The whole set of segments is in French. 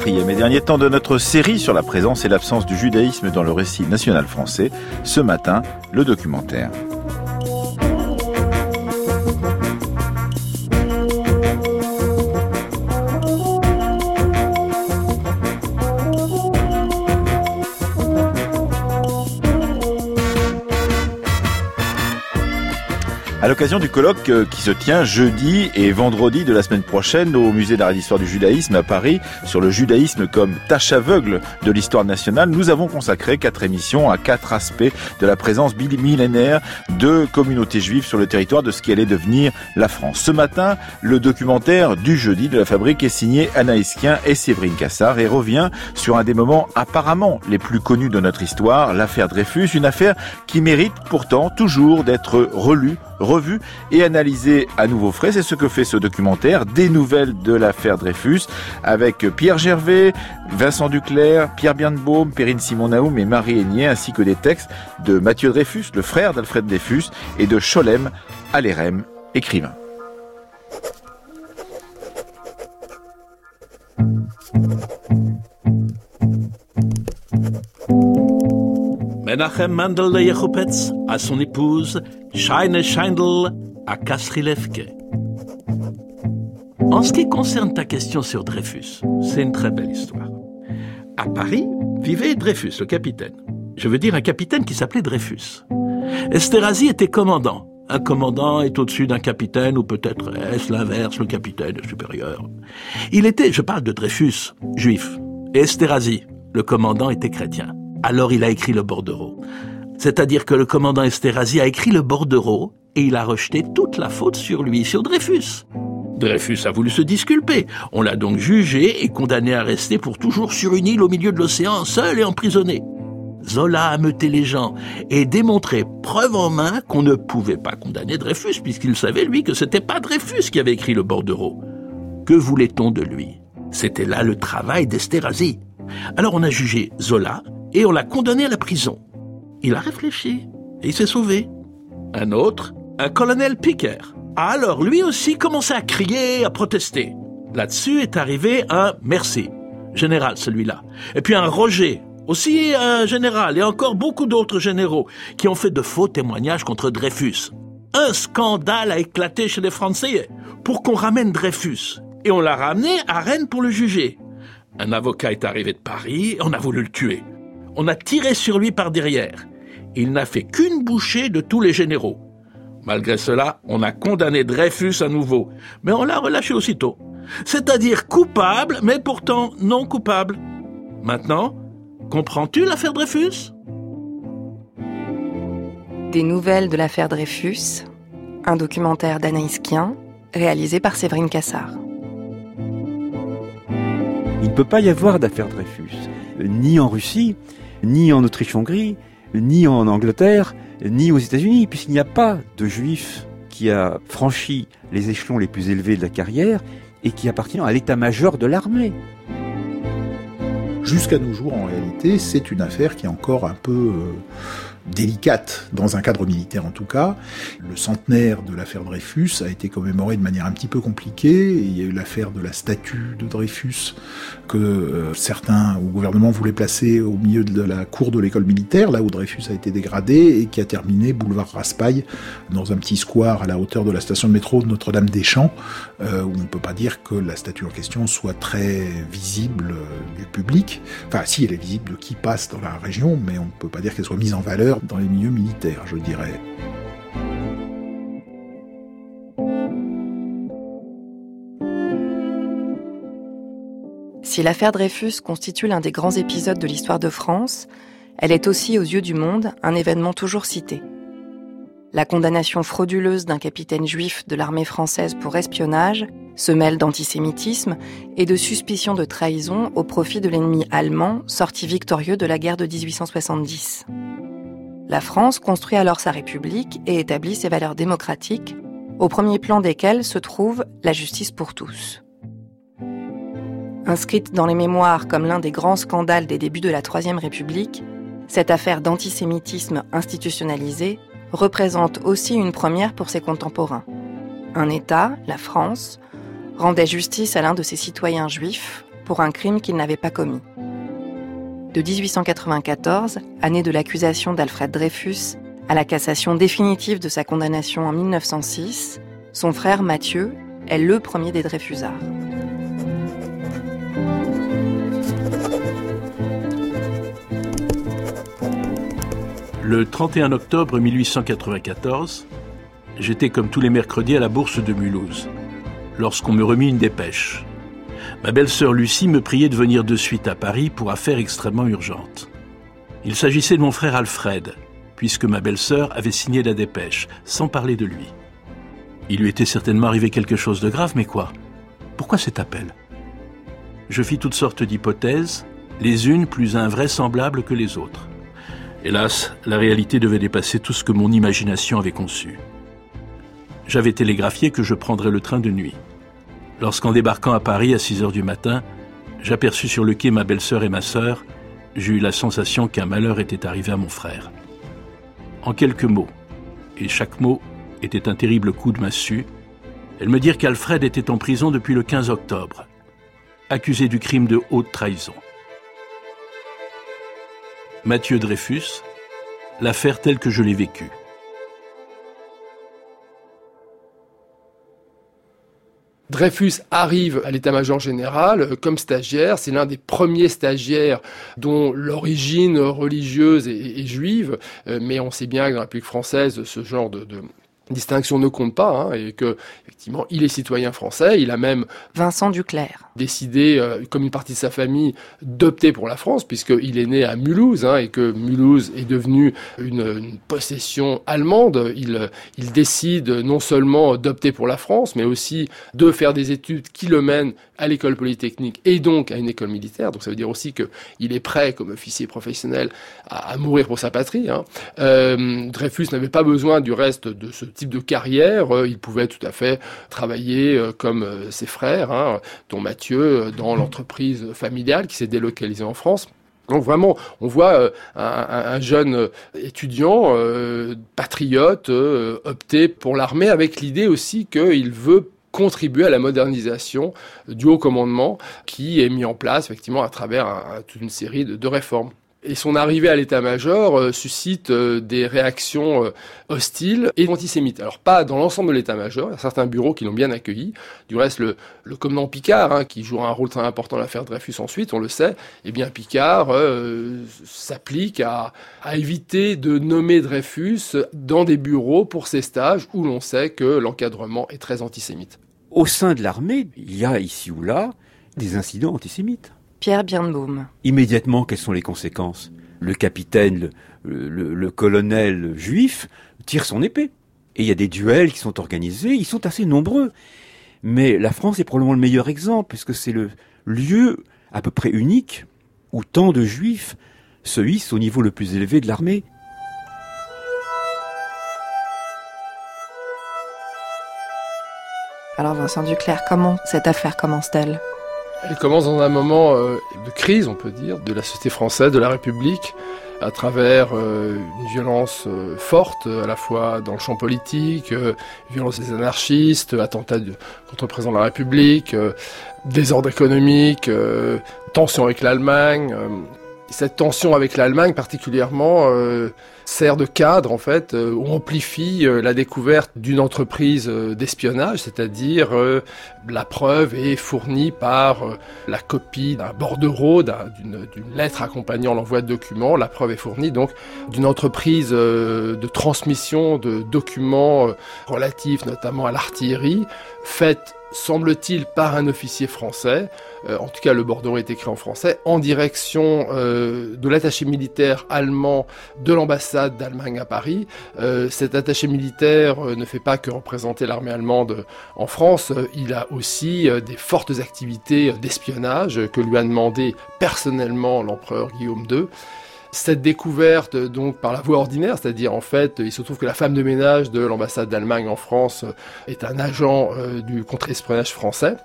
Quatrième et dernier temps de notre série sur la présence et l'absence du judaïsme dans le récit national français. Ce matin, le documentaire. L'occasion du colloque euh, qui se tient jeudi et vendredi de la semaine prochaine au musée d'art et d'histoire du judaïsme à Paris sur le judaïsme comme tâche aveugle de l'histoire nationale, nous avons consacré quatre émissions à quatre aspects de la présence millénaire de communautés juives sur le territoire de ce qui allait devenir la France. Ce matin, le documentaire du jeudi de la fabrique est signé Anaïs Kien et Séverine Cassard et revient sur un des moments apparemment les plus connus de notre histoire, l'affaire Dreyfus, une affaire qui mérite pourtant toujours d'être relue revue et analysée à nouveau frais. C'est ce que fait ce documentaire, des nouvelles de l'affaire Dreyfus, avec Pierre Gervais, Vincent Duclerc, Pierre Birnbaum, Perrine Simon-Naoum et Marie Aignier, ainsi que des textes de Mathieu Dreyfus, le frère d'Alfred Dreyfus, et de Cholem Alérem, écrivain. À son épouse Scheine Scheindl à Kasrilevke. En ce qui concerne ta question sur Dreyfus, c'est une très belle histoire. À Paris vivait Dreyfus, le capitaine. Je veux dire un capitaine qui s'appelait Dreyfus. Esterhazy était commandant. Un commandant est au-dessus d'un capitaine, ou peut-être est-ce l'inverse, le capitaine est supérieur. Il était, je parle de Dreyfus, juif. Et Esterhazy, le commandant, était chrétien. Alors il a écrit le bordereau. C'est-à-dire que le commandant Esterhazy a écrit le bordereau et il a rejeté toute la faute sur lui, sur Dreyfus. Dreyfus a voulu se disculper. On l'a donc jugé et condamné à rester pour toujours sur une île au milieu de l'océan, seul et emprisonné. Zola a meuté les gens et démontré preuve en main qu'on ne pouvait pas condamner Dreyfus puisqu'il savait lui que c'était pas Dreyfus qui avait écrit le bordereau. Que voulait-on de lui? C'était là le travail d'Esterhazy. Alors on a jugé Zola et on l'a condamné à la prison. Il a réfléchi et il s'est sauvé. Un autre, un colonel Piquer, a alors lui aussi commencé à crier, à protester. Là-dessus est arrivé un merci, général celui-là. Et puis un Roger, aussi un général, et encore beaucoup d'autres généraux qui ont fait de faux témoignages contre Dreyfus. Un scandale a éclaté chez les Français pour qu'on ramène Dreyfus. Et on l'a ramené à Rennes pour le juger. Un avocat est arrivé de Paris et on a voulu le tuer. On a tiré sur lui par derrière. Il n'a fait qu'une bouchée de tous les généraux. Malgré cela, on a condamné Dreyfus à nouveau, mais on l'a relâché aussitôt. C'est-à-dire coupable, mais pourtant non coupable. Maintenant, comprends-tu l'affaire Dreyfus? Des nouvelles de l'affaire Dreyfus, un documentaire d'Anaïs Kien, réalisé par Séverine Cassard. Il ne peut pas y avoir d'affaire Dreyfus, ni en Russie, ni en Autriche-Hongrie, ni en Angleterre, ni aux États-Unis, puisqu'il n'y a pas de juif qui a franchi les échelons les plus élevés de la carrière et qui appartient à l'état-major de l'armée. Jusqu'à nos jours, en réalité, c'est une affaire qui est encore un peu euh, délicate, dans un cadre militaire en tout cas. Le centenaire de l'affaire Dreyfus a été commémoré de manière un petit peu compliquée. Il y a eu l'affaire de la statue de Dreyfus que euh, certains au gouvernement voulaient placer au milieu de la cour de l'école militaire, là où Dreyfus a été dégradé et qui a terminé boulevard Raspail, dans un petit square à la hauteur de la station de métro de Notre-Dame-des-Champs, euh, où on ne peut pas dire que la statue en question soit très visible euh, du public. Enfin, si elle est visible de qui passe dans la région, mais on ne peut pas dire qu'elle soit mise en valeur dans les milieux militaires, je dirais. Si l'affaire Dreyfus constitue l'un des grands épisodes de l'histoire de France, elle est aussi aux yeux du monde un événement toujours cité. La condamnation frauduleuse d'un capitaine juif de l'armée française pour espionnage se mêle d'antisémitisme et de suspicion de trahison au profit de l'ennemi allemand sorti victorieux de la guerre de 1870. La France construit alors sa République et établit ses valeurs démocratiques, au premier plan desquelles se trouve la justice pour tous. Inscrite dans les mémoires comme l'un des grands scandales des débuts de la Troisième République, cette affaire d'antisémitisme institutionnalisé représente aussi une première pour ses contemporains. Un État, la France, rendait justice à l'un de ses citoyens juifs pour un crime qu'il n'avait pas commis. De 1894, année de l'accusation d'Alfred Dreyfus, à la cassation définitive de sa condamnation en 1906, son frère Mathieu est le premier des Dreyfusards. Le 31 octobre 1894, j'étais comme tous les mercredis à la bourse de Mulhouse, lorsqu'on me remit une dépêche. Ma belle-sœur Lucie me priait de venir de suite à Paris pour affaires extrêmement urgentes. Il s'agissait de mon frère Alfred, puisque ma belle-sœur avait signé la dépêche, sans parler de lui. Il lui était certainement arrivé quelque chose de grave, mais quoi? Pourquoi cet appel? Je fis toutes sortes d'hypothèses, les unes plus invraisemblables que les autres. Hélas, la réalité devait dépasser tout ce que mon imagination avait conçu. J'avais télégraphié que je prendrais le train de nuit. Lorsqu'en débarquant à Paris à 6 heures du matin, j'aperçus sur le quai ma belle-sœur et ma sœur, j'eus la sensation qu'un malheur était arrivé à mon frère. En quelques mots, et chaque mot était un terrible coup de massue, elles me dirent qu'Alfred était en prison depuis le 15 octobre, accusé du crime de haute trahison. Mathieu Dreyfus, l'affaire telle que je l'ai vécue. Dreyfus arrive à l'état-major général euh, comme stagiaire. C'est l'un des premiers stagiaires dont l'origine religieuse est, juive. Euh, mais on sait bien que dans la République française, ce genre de, distinction ne compte pas hein, et que effectivement il est citoyen français. Il a même Vincent Duclerc décidé, euh, comme une partie de sa famille, d'opter pour la France puisqu'il est né à Mulhouse hein, et que Mulhouse est devenu une, possession allemande. Il, il décide non seulement d'opter pour la France, mais aussi de faire des études qui le mènent à l'école polytechnique et donc à une école militaire. Donc ça veut dire aussi qu'il est prêt, comme officier professionnel, à, mourir pour sa patrie. Hein. Euh, Dreyfus n'avait pas besoin du reste de ce type de carrière. Euh, il pouvait tout à fait travailler euh, comme ses frères, hein, dont Mathieu, dans l'entreprise familiale qui s'est délocalisée en France. Donc vraiment, on voit un, jeune étudiant patriote opter pour l'armée avec l'idée aussi qu'il veut contribuer à la modernisation du haut commandement qui est mis en place effectivement à travers toute une série de réformes. Et son arrivée à l'état-major euh, suscite euh, des réactions euh, hostiles et antisémites. Alors pas dans l'ensemble de l'état-major, il y a certains bureaux qui l'ont bien accueilli. Du reste, le, commandant Picard, hein, qui jouera un rôle très important dans l'affaire Dreyfus ensuite, on le sait, eh bien Picard s'applique à éviter de nommer Dreyfus dans des bureaux pour ses stages où l'on sait que l'encadrement est très antisémite. Au sein de l'armée, il y a ici ou là des incidents antisémites. Pierre Birnbaum. Immédiatement, quelles sont les conséquences? Le capitaine, le, colonel juif tire son épée. Et il y a des duels qui sont organisés, ils sont assez nombreux. Mais la France est probablement le meilleur exemple, puisque c'est le lieu à peu près unique où tant de juifs se hissent au niveau le plus élevé de l'armée. Alors Vincent Duclerc, comment cette affaire commence-t-elle? Elle commence dans un moment euh, de crise, on peut dire, de la société française, de la République, à travers euh, une violence euh, forte, à la fois dans le champ politique, violence des anarchistes, attentats contre le président de la République, désordre économique, tension avec l'Allemagne. cette tension avec l'Allemagne particulièrement sert de cadre en fait, euh, ou amplifie euh, la découverte d'une entreprise euh, d'espionnage, c'est-à-dire la preuve est fournie par la copie d'un bordereau, d'une lettre accompagnant l'envoi de documents. La preuve est fournie donc d'une entreprise de transmission de documents relatifs notamment à l'artillerie, faite semble-t-il, par un officier français, en tout cas le bordereau est écrit en français, en direction de l'attaché militaire allemand de l'ambassade d'Allemagne à Paris. Euh, cet attaché militaire ne fait pas que représenter l'armée allemande en France, il a aussi des fortes activités d'espionnage que lui a demandé personnellement l'empereur Guillaume II. Cette découverte, donc, par la voie ordinaire, c'est-à-dire, en fait, il se trouve que la femme de ménage de l'ambassade d'Allemagne en France est un agent euh, du contre-espionnage français.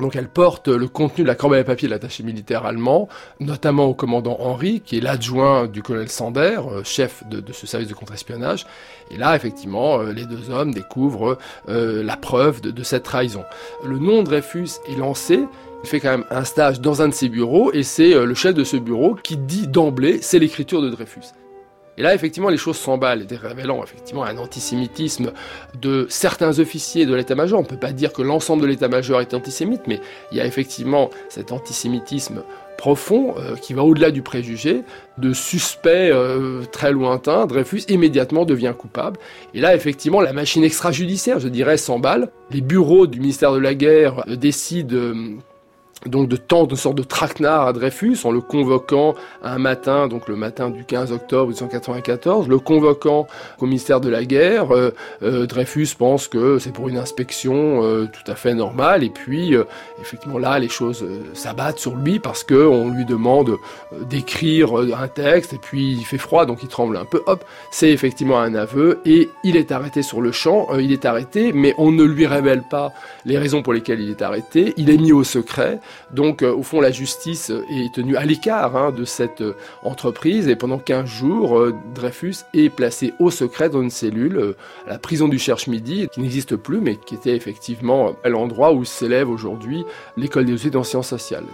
Donc elle porte le contenu de la corbeille à papier de l'attaché militaire allemand, notamment au commandant Henri, qui est l'adjoint du colonel Sander, euh, chef de, ce service de contre-espionnage. Et là, effectivement, euh, les deux hommes découvrent euh, la preuve de, de cette trahison. Le nom Dreyfus est lancé, il fait quand même un stage dans un de ses bureaux, et c'est le chef de ce bureau qui dit d'emblée, c'est l'écriture de Dreyfus. Et là, effectivement, les choses s'emballent, révélant effectivement un antisémitisme de certains officiers de l'état-major. On ne peut pas dire que l'ensemble de l'état-major est antisémite, mais il y a effectivement cet antisémitisme profond euh, qui va au-delà du préjugé, de suspect euh, très lointain, Dreyfus immédiatement devient coupable. Et là, effectivement, la machine extrajudiciaire, je dirais, s'emballe. Les bureaux du ministère de la Guerre euh, décident donc de temps de sorte de traquenard à Dreyfus en le convoquant un matin, donc le matin du 15 octobre 1894, le convoquant au ministère de la Guerre. Euh, euh, Dreyfus pense que c'est pour une inspection euh, tout à fait normale et puis effectivement là les choses s'abattent sur lui parce que on lui demande d'écrire un texte et puis il fait froid donc il tremble un peu. Hop, c'est effectivement un aveu et il est arrêté sur le champ. il est arrêté mais on ne lui révèle pas les raisons pour lesquelles il est arrêté. Il est mis au secret. Donc, euh, au fond, la justice est tenue à l'écart hein, de cette euh, entreprise et pendant 15 jours, euh, Dreyfus est placé au secret dans une cellule à la prison du Cherche-Midi, qui n'existe plus, mais qui était effectivement à l'endroit où s'élève aujourd'hui l'école des études en sciences sociales.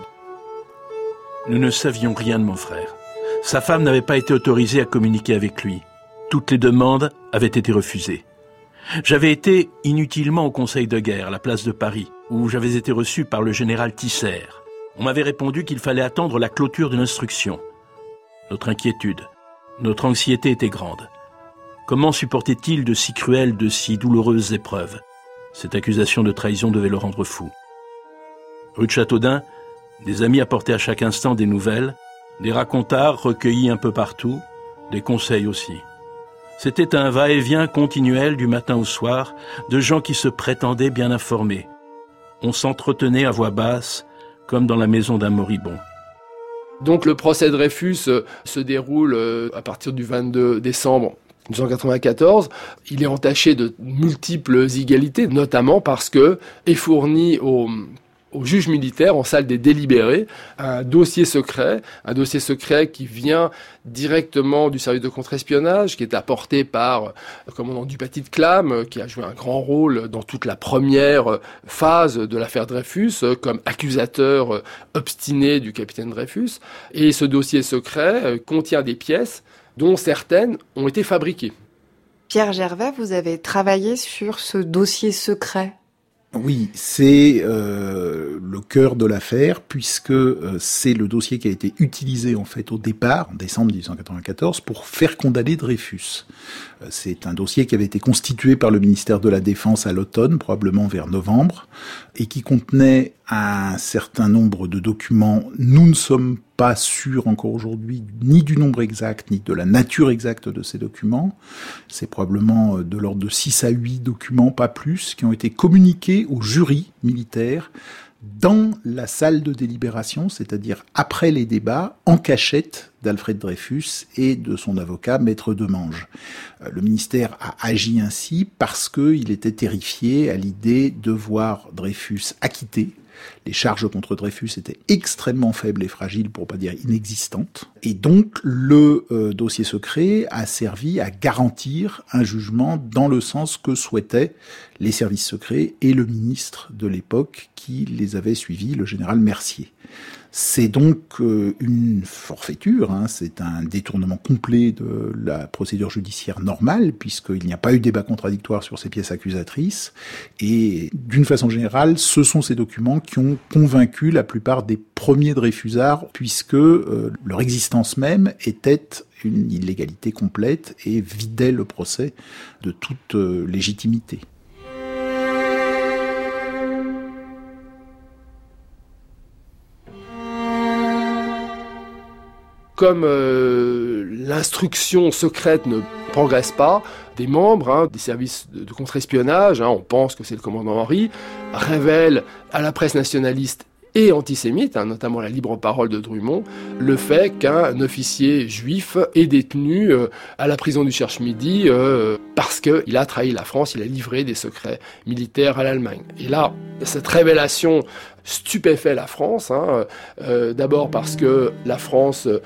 Nous ne savions rien de mon frère. Sa femme n'avait pas été autorisée à communiquer avec lui. Toutes les demandes avaient été refusées. J'avais été inutilement au Conseil de guerre, à la place de Paris, où j'avais été reçu par le général Tisser. On m'avait répondu qu'il fallait attendre la clôture de l'instruction. Notre inquiétude, notre anxiété était grande. Comment supportait-il de si cruelles, de si douloureuses épreuves? Cette accusation de trahison devait le rendre fou. Rue de Châteaudun, des amis apportaient à chaque instant des nouvelles, des racontards recueillis un peu partout, des conseils aussi. C'était un va-et-vient continuel du matin au soir de gens qui se prétendaient bien informés. On s'entretenait à voix basse, comme dans la maison d'un moribond. Donc le procès Dreyfus euh, se déroule euh, à partir du 22 décembre 1994. Il est entaché de multiples égalités, notamment parce que est fourni au au juge militaire en salle des délibérés un dossier secret, un dossier secret qui vient directement du service de contre-espionnage, qui est apporté par le commandant du de Clam, qui a joué un grand rôle dans toute la première phase de l'affaire Dreyfus, comme accusateur obstiné du capitaine Dreyfus. Et ce dossier secret contient des pièces dont certaines ont été fabriquées. Pierre Gervais, vous avez travaillé sur ce dossier secret oui, c'est euh, le cœur de l'affaire puisque euh, c'est le dossier qui a été utilisé en fait au départ, en décembre 1894, pour faire condamner Dreyfus. Euh, c'est un dossier qui avait été constitué par le ministère de la Défense à l'automne, probablement vers novembre, et qui contenait un certain nombre de documents. Nous ne sommes pas sûrs encore aujourd'hui ni du nombre exact, ni de la nature exacte de ces documents. C'est probablement euh, de l'ordre de 6 à 8 documents, pas plus, qui ont été communiqués au jury militaire dans la salle de délibération, c'est-à-dire après les débats, en cachette d'Alfred Dreyfus et de son avocat, Maître Demange. Euh, le ministère a agi ainsi parce qu'il était terrifié à l'idée de voir Dreyfus acquitté les charges contre Dreyfus étaient extrêmement faibles et fragiles, pour pas dire inexistantes. Et donc, le euh, dossier secret a servi à garantir un jugement dans le sens que souhaitaient les services secrets et le ministre de l'époque qui les avait suivis, le général Mercier. C'est donc euh, une forfaiture, hein, c'est un détournement complet de la procédure judiciaire normale, puisqu'il n'y a pas eu débat contradictoire sur ces pièces accusatrices, et d'une façon générale, ce sont ces documents qui ont convaincu la plupart des premiers Dreyfusards, puisque euh, leur existence même était une illégalité complète et vidait le procès de toute euh, légitimité. Comme euh, l'instruction secrète ne progresse pas, des membres hein, des services de, contre-espionnage, hein, on pense que c'est le commandant Henri, révèlent à la presse nationaliste et antisémite, hein, notamment la libre parole de Drummond, le fait qu'un officier juif est détenu euh, à la prison du Cherche-Midi euh, parce qu'il a trahi la France, il a livré des secrets militaires à l'Allemagne. Et là, cette révélation stupéfait la France. Hein, euh, D'abord parce que la France, euh,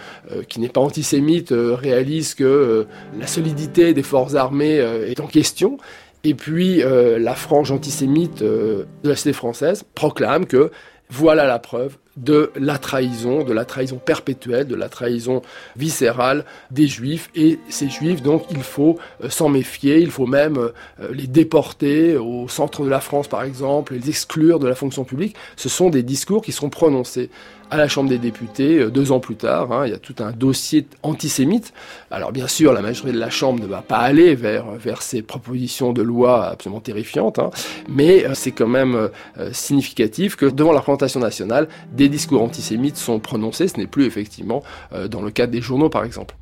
qui n'est pas antisémite, euh, réalise que euh, la solidité des forces armées est en question. Et puis la frange antisémite de la cité française proclame que voilà la preuve de la trahison, de la trahison perpétuelle, de la trahison viscérale des juifs. Et ces juifs, donc, il faut euh, s'en méfier, il faut même euh, les déporter au centre de la France, par exemple, les exclure de la fonction publique. Ce sont des discours qui sont prononcés à la Chambre des députés euh, deux ans plus tard. Hein, il y a tout un dossier antisémite. Alors bien sûr, la majorité de la Chambre ne va pas aller vers, vers ces propositions de loi absolument terrifiantes, hein, mais c'est quand même significatif que devant la représentation nationale, des discours antisémites sont prononcés. Ce n'est plus effectivement euh, dans le cadre des journaux, par exemple.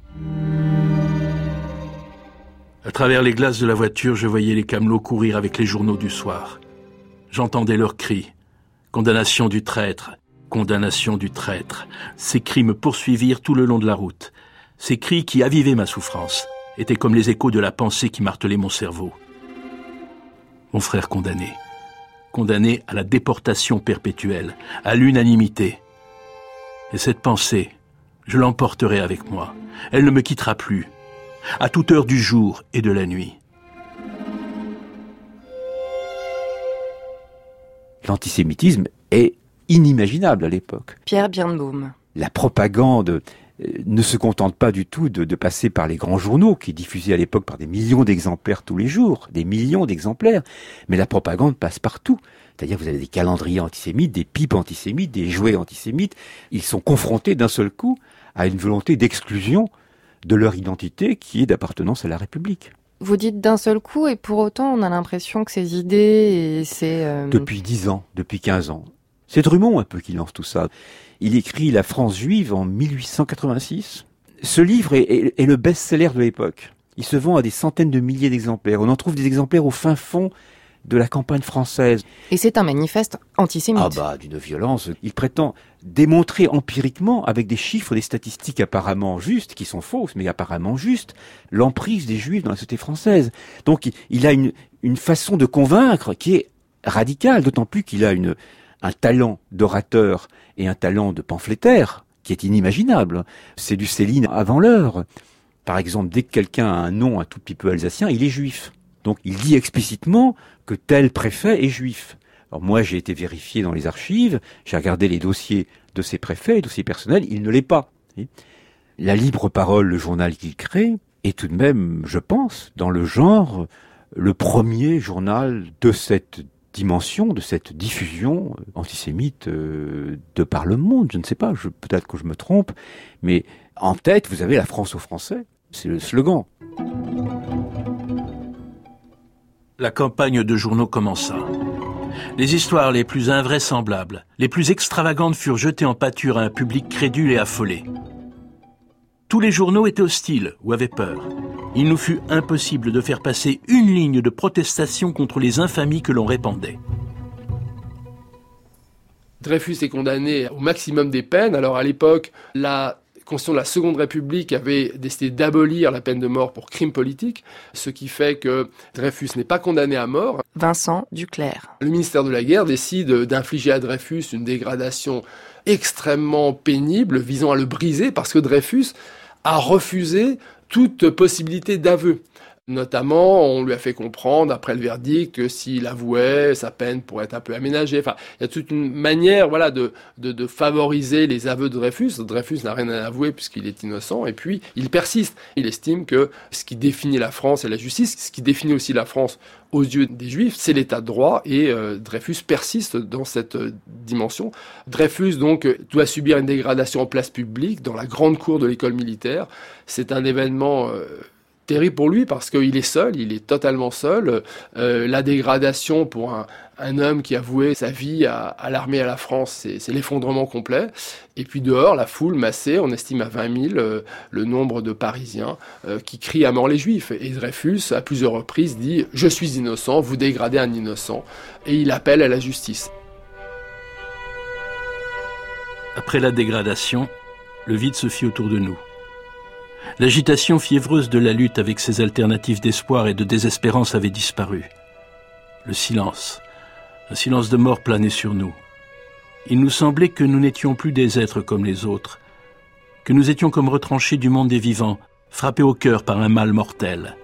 À travers les glaces de la voiture, je voyais les camelots courir avec les journaux du soir. J'entendais leurs cris. Condamnation du traître, condamnation du traître. Ces cris me poursuivirent tout le long de la route. Ces cris qui avivaient ma souffrance étaient comme les échos de la pensée qui martelait mon cerveau. Mon frère condamné condamné à la déportation perpétuelle, à l'unanimité. Et cette pensée, je l'emporterai avec moi. Elle ne me quittera plus, à toute heure du jour et de la nuit. L'antisémitisme est inimaginable à l'époque. Pierre Birnbaum. La propagande euh, ne se contente pas du tout de, de, passer par les grands journaux qui diffusaient à l'époque par des millions d'exemplaires tous les jours, des millions d'exemplaires, mais la propagande passe partout. C'est-à-dire vous avez des calendriers antisémites, des pipes antisémites, des jouets antisémites. Ils sont confrontés d'un seul coup à une volonté d'exclusion de leur identité qui est d'appartenance à la République. Vous dites d'un seul coup et pour autant on a l'impression que ces idées et ces... Euh... Depuis dix ans, depuis quinze ans. C'est Drummond un peu qui lance tout ça. Il écrit La France juive en 1886. Ce livre est, est, est le best-seller de l'époque. Il se vend à des centaines de milliers d'exemplaires. On en trouve des exemplaires au fin fond de la campagne française. Et c'est un manifeste antisémite. Ah bah, d'une violence. Il prétend démontrer empiriquement, avec des chiffres, des statistiques apparemment justes, qui sont fausses, mais apparemment justes, l'emprise des juifs dans la société française. Donc il a une, une façon de convaincre qui est radicale, d'autant plus qu'il a une, un talent d'orateur et un talent de pamphlétaire qui est inimaginable. C'est du Céline avant l'heure. Par exemple, dès que quelqu'un a un nom un tout petit peu alsacien, il est juif. Donc il dit explicitement que tel préfet est juif. Alors moi j'ai été vérifié dans les archives, j'ai regardé les dossiers de ces préfets, les dossiers personnels, il ne l'est pas. La libre parole, le journal qu'il crée, est tout de même, je pense, dans le genre, le premier journal de cette dimension, de cette diffusion antisémite de par le monde. Je ne sais pas, peut-être que je me trompe, mais en tête, vous avez la France aux Français. C'est le slogan. La campagne de journaux commença. Les histoires les plus invraisemblables, les plus extravagantes furent jetées en pâture à un public crédule et affolé. Tous les journaux étaient hostiles ou avaient peur. Il nous fut impossible de faire passer une ligne de protestation contre les infamies que l'on répandait. Dreyfus est condamné au maximum des peines. Alors à l'époque, la Constitution de la Seconde République avait décidé d'abolir la peine de mort pour crime politique, ce qui fait que Dreyfus n'est pas condamné à mort. Vincent Duclerc. Le ministère de la Guerre décide d'infliger à Dreyfus une dégradation extrêmement pénible visant à le briser parce que Dreyfus a refusé toute possibilité d'aveu. Notamment, on lui a fait comprendre, après le verdict, que s'il avouait, sa peine pourrait être un peu aménagée. Enfin, il y a toute une manière, voilà, de, de, de favoriser les aveux de Dreyfus. Dreyfus n'a rien à avouer puisqu'il est innocent, et puis il persiste. Il estime que ce qui définit la France et la justice, ce qui définit aussi la France aux yeux des Juifs, c'est l'état de droit, et euh, Dreyfus persiste dans cette euh, dimension. Dreyfus, donc, doit subir une dégradation en place publique, dans la grande cour de l'école militaire. C'est un événement... Euh, terrible pour lui parce qu'il est seul, il est totalement seul. Euh, la dégradation pour un, homme qui a voué sa vie à, à l'armée à la France, c'est l'effondrement complet. Et puis dehors, la foule massée, on estime à 20 000 euh, le nombre de Parisiens euh, qui crient à mort les Juifs. Et Dreyfus, à plusieurs reprises, dit « Je suis innocent, vous dégradez un innocent ». Et il appelle à la justice. Après la dégradation, le vide se fit autour de nous. L'agitation fiévreuse de la lutte avec ses alternatives d'espoir et de désespérance avait disparu. Le silence, un silence de mort planait sur nous. Il nous semblait que nous n'étions plus des êtres comme les autres, que nous étions comme retranchés du monde des vivants, frappés au cœur par un mal mortel.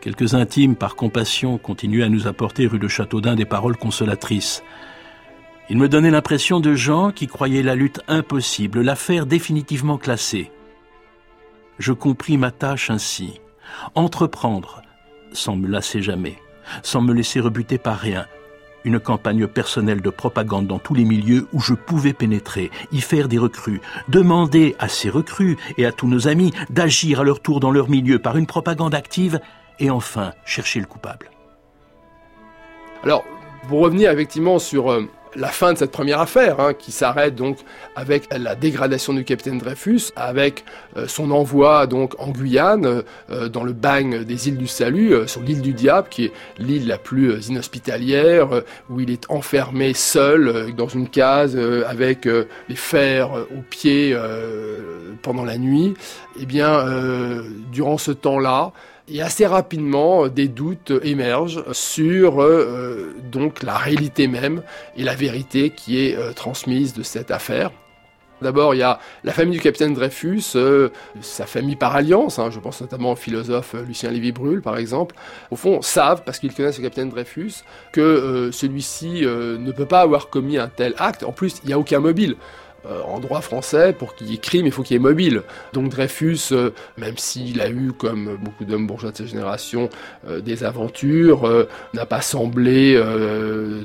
Quelques intimes, par compassion, continuaient à nous apporter rue de Châteaudun des paroles consolatrices. Il me donnait l'impression de gens qui croyaient la lutte impossible, l'affaire définitivement classée. Je compris ma tâche ainsi. Entreprendre, sans me lasser jamais, sans me laisser rebuter par rien, une campagne personnelle de propagande dans tous les milieux où je pouvais pénétrer, y faire des recrues, demander à ces recrues et à tous nos amis d'agir à leur tour dans leur milieu par une propagande active, et enfin chercher le coupable. Alors, pour revenir effectivement sur euh, la fin de cette première affaire, hein, qui s'arrête donc avec la dégradation du capitaine Dreyfus, avec euh, son envoi donc en Guyane, euh, dans le bagne des îles du Salut, euh, sur l'île du Diable, qui est l'île la plus inhospitalière, où il est enfermé seul dans une case avec les fers aux pieds pendant la nuit. Eh bien, durant ce temps-là, et assez rapidement, des doutes émergent sur euh, donc la réalité même et la vérité qui est euh, transmise de cette affaire. D'abord, il y a la famille du capitaine Dreyfus, euh, sa famille par alliance, hein, je pense notamment au philosophe Lucien Lévy-Bruhl par exemple, au fond savent, parce qu'ils connaissent le capitaine Dreyfus, que celui-ci ne peut pas avoir commis un tel acte. En plus, il n'y a aucun mobile. Euh, en droit français, pour qu'il y ait crime, il faut qu'il y ait mobile. Donc Dreyfus, euh, même s'il a eu, comme beaucoup d'hommes bourgeois de sa génération, euh, des aventures, n'a pas semblé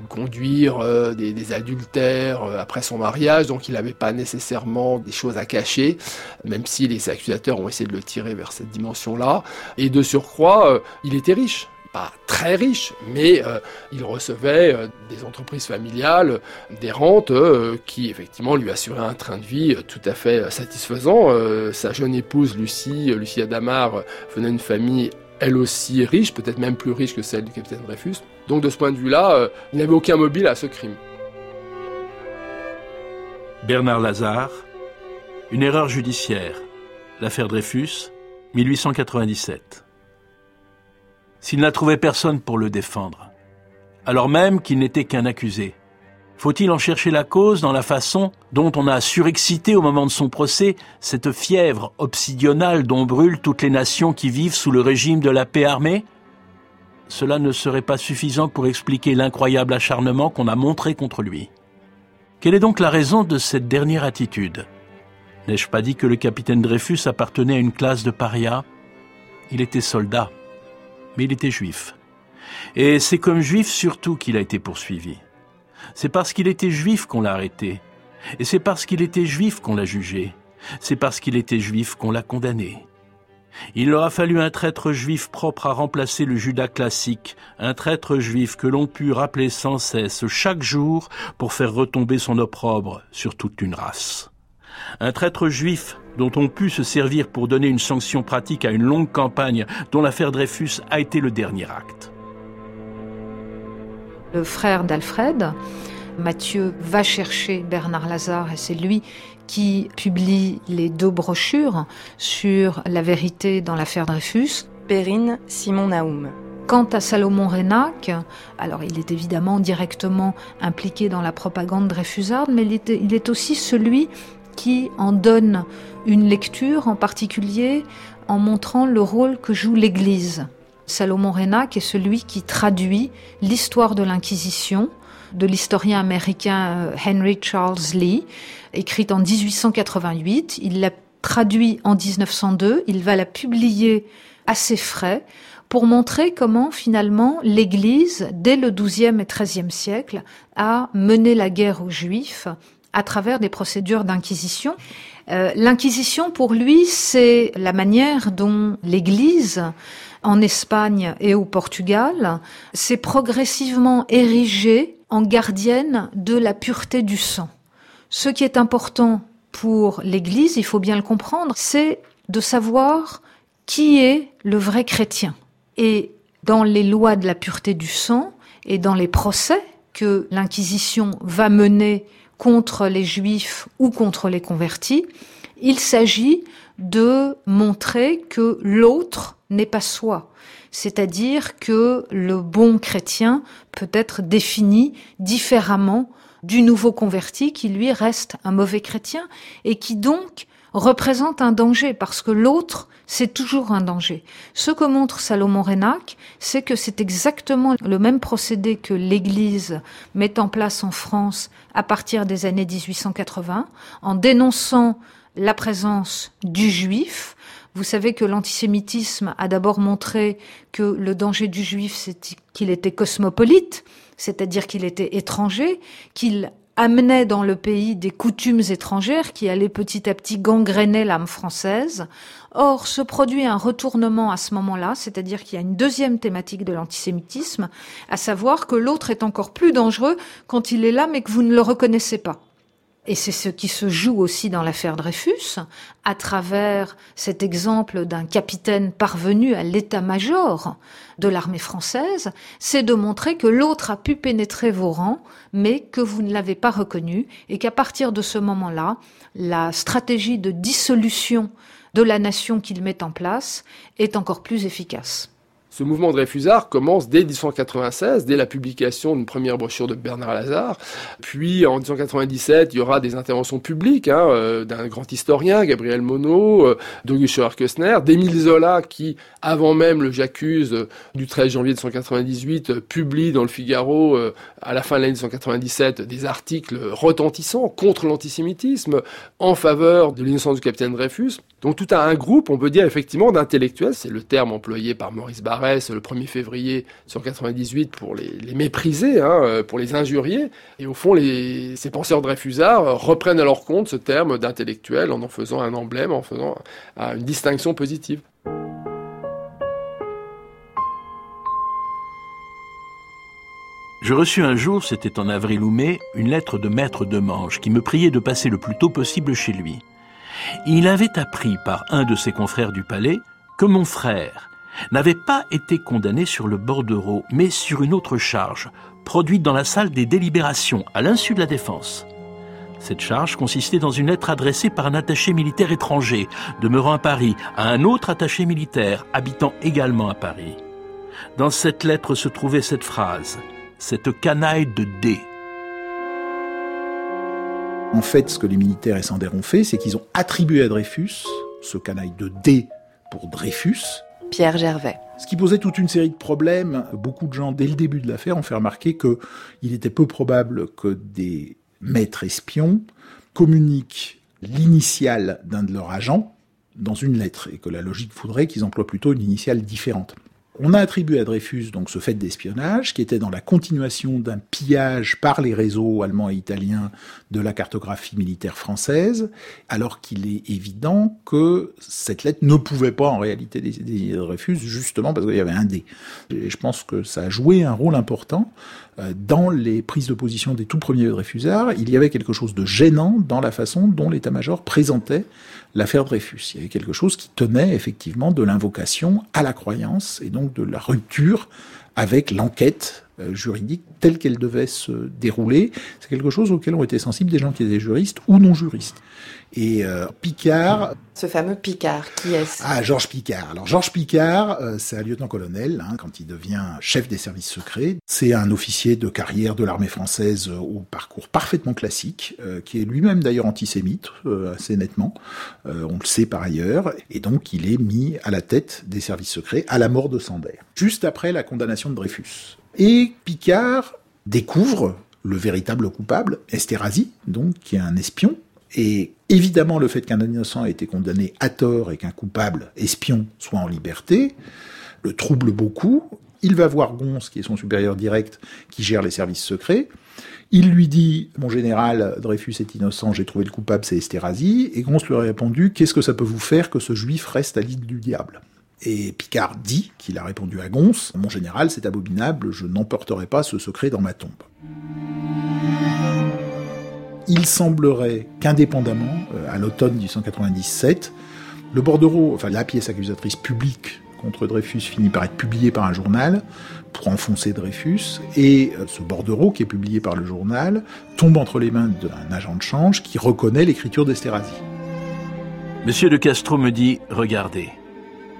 conduire des, des, adultères après son mariage, donc il n'avait pas nécessairement des choses à cacher, même si les accusateurs ont essayé de le tirer vers cette dimension-là. Et de surcroît, il était riche pas très riche, mais euh, il recevait euh, des entreprises familiales, des rentes euh, qui effectivement lui assuraient un train de vie tout à fait satisfaisant. sa jeune épouse Lucie, Lucie Adamar, venait d'une famille elle aussi riche, peut-être même plus riche que celle du capitaine Dreyfus. Donc de ce point de vue-là, il n'avait aucun mobile à ce crime. Bernard Lazare, une erreur judiciaire, l'affaire Dreyfus, 1897 s'il n'a trouvé personne pour le défendre, alors même qu'il n'était qu'un accusé Faut-il en chercher la cause dans la façon dont on a surexcité au moment de son procès cette fièvre obsidionale dont brûlent toutes les nations qui vivent sous le régime de la paix armée? Cela ne serait pas suffisant pour expliquer l'incroyable acharnement qu'on a montré contre lui. Quelle est donc la raison de cette dernière attitude? N'ai-je pas dit que le capitaine Dreyfus appartenait à une classe de parias Il était soldat mais il était juif. Et c'est comme juif surtout qu'il a été poursuivi. C'est parce qu'il était juif qu'on l'a arrêté. Et c'est parce qu'il était juif qu'on l'a jugé. C'est parce qu'il était juif qu'on l'a condamné. Il leur a fallu un traître juif propre à remplacer le Judas classique, un traître juif que l'on put rappeler sans cesse chaque jour pour faire retomber son opprobre sur toute une race. Un traître juif dont on put se servir pour donner une sanction pratique à une longue campagne dont l'affaire Dreyfus a été le dernier acte. Le frère d'Alfred, Mathieu, va chercher Bernard Lazare et c'est lui qui publie les deux brochures sur la vérité dans l'affaire Dreyfus. Perrine Simon Naoum. Quant à Salomon Renac, alors il est évidemment directement impliqué dans la propagande dreyfusarde, mais il est aussi celui qui en donne une lecture en particulier en montrant le rôle que joue l'Église. Salomon Renac est celui qui traduit l'histoire de l'Inquisition de l'historien américain euh, Henry Charles Lee, écrite en 1888. Il l'a traduit en 1902, il va la publier à ses frais pour montrer comment finalement l'Église, dès le XIIe et XIIIe siècle, a mené la guerre aux Juifs à travers des procédures d'inquisition. Euh, L'inquisition, pour lui, c'est la manière dont l'Église, en Espagne et au Portugal, s'est progressivement érigée en gardienne de la pureté du sang. Ce qui est important pour l'Église, il faut bien le comprendre, c'est de savoir qui est le vrai chrétien. Et dans les lois de la pureté du sang et dans les procès que l'Inquisition va mener contre les juifs ou contre les convertis. Il s'agit de montrer que l'autre n'est pas soi. C'est-à-dire que le bon chrétien peut être défini différemment du nouveau converti qui lui reste un mauvais chrétien et qui donc représente un danger parce que l'autre c'est toujours un danger. Ce que montre Salomon Renac, c'est que c'est exactement le même procédé que l'Église met en place en France à partir des années 1880, en dénonçant la présence du juif. Vous savez que l'antisémitisme a d'abord montré que le danger du juif, c'est qu'il était cosmopolite, c'est-à-dire qu'il était étranger, qu'il amenait dans le pays des coutumes étrangères qui allaient petit à petit gangréner l'âme française. Or, se produit un retournement à ce moment-là, c'est-à-dire qu'il y a une deuxième thématique de l'antisémitisme, à savoir que l'autre est encore plus dangereux quand il est là mais que vous ne le reconnaissez pas et c'est ce qui se joue aussi dans l'affaire Dreyfus, à travers cet exemple d'un capitaine parvenu à l'état-major de l'armée française, c'est de montrer que l'autre a pu pénétrer vos rangs, mais que vous ne l'avez pas reconnu, et qu'à partir de ce moment-là, la stratégie de dissolution de la nation qu'il met en place est encore plus efficace. Ce mouvement Dreyfusard commence dès 1896, dès la publication d'une première brochure de Bernard Lazare. Puis en 1897, il y aura des interventions publiques hein, euh, d'un grand historien, Gabriel Monod, euh, d'Auguste Scheuer-Kessner, d'Émile Zola, qui, avant même le J'accuse euh, du 13 janvier 1898, publie dans le Figaro, à la fin de l'année 1897, des articles retentissants contre l'antisémitisme, en faveur de l'innocence du capitaine Dreyfus. Donc tout un groupe, on peut dire effectivement, d'intellectuels, c'est le terme employé par Maurice Le 1er février 1998 pour les, mépriser, hein, euh, pour les injurier. Et au fond, ces penseurs Dreyfusards reprennent à leur compte ce terme d'intellectuel en en faisant un emblème, en faisant une distinction positive. Je reçus un jour, c'était en avril ou mai, une lettre de maître de Manche qui me priait de passer le plus tôt possible chez lui. Il avait appris par un de ses confrères du palais que mon frère n'avait pas été condamné sur le bordereau, mais sur une autre charge, produite dans la salle des délibérations, à l'insu de la défense. Cette charge consistait dans une lettre adressée par un attaché militaire étranger, demeurant à Paris, à un autre attaché militaire, habitant également à Paris. Dans cette lettre se trouvait cette phrase Cette canaille de D en fait, ce que les militaires et Sander ont fait, c'est qu'ils ont attribué à Dreyfus ce canaille de D pour Dreyfus. Pierre Gervais. Ce qui posait toute une série de problèmes. Beaucoup de gens, dès le début de l'affaire, ont fait remarquer qu'il était peu probable que des maîtres espions communiquent l'initiale d'un de leurs agents dans une lettre, et que la logique voudrait qu'ils emploient plutôt une initiale différente. On a attribué à Dreyfus donc ce fait d'espionnage qui était dans la continuation d'un pillage par les réseaux allemands et italiens de la cartographie militaire française, alors qu'il est évident que cette lettre ne pouvait pas en réalité décider Dreyfus justement parce qu'il y avait un dé. Et je pense que ça a joué un rôle important dans les prises de position des tout premiers Dreyfusards. Il y avait quelque chose de gênant dans la façon dont l'état-major présentait l'affaire Dreyfus. Il y avait quelque chose qui tenait effectivement de l'invocation à la croyance et donc de la rupture avec l'enquête euh, juridique telle qu'elle devait se dérouler. C'est quelque chose auquel ont été sensibles des gens qui étaient juristes ou non juristes. Et euh, Picard. Ce fameux Picard, qui est-ce? Ah, Georges Picard. Alors Georges Picard, euh, c'est un lieutenant-colonel hein, quand il devient chef des services secrets. C'est un officier de carrière de l'armée française au parcours parfaitement classique, qui est lui-même d'ailleurs antisémite, assez nettement. on le sait par ailleurs. Et donc il est mis à la tête des services secrets à la mort de Sander, juste après la condamnation de Dreyfus. Et Picard découvre le véritable coupable, Esterhazy, donc, qui est un espion. Et évidemment, le fait qu'un innocent ait été condamné à tort et qu'un coupable espion soit en liberté le trouble beaucoup. Il va voir Gons, qui est son supérieur direct, qui gère les services secrets. Il lui dit, mon général, Dreyfus est innocent, j'ai trouvé le coupable, c'est Esterhazy. Et Gons lui a répondu, qu'est-ce que ça peut vous faire que ce juif reste à l'île du diable? Et Picard dit qu'il a répondu à Gons Mon général, c'est abominable, je n'emporterai pas ce secret dans ma tombe. Il semblerait qu'indépendamment, euh, à l'automne 1897, le bordereau, enfin la pièce accusatrice publique contre Dreyfus finit par être publié par un journal pour enfoncer Dreyfus, et euh, ce bordereau qui est publié par le journal tombe entre les mains d'un agent de change qui reconnaît l'écriture d'Esterhazy. Monsieur de Castro me dit Regardez.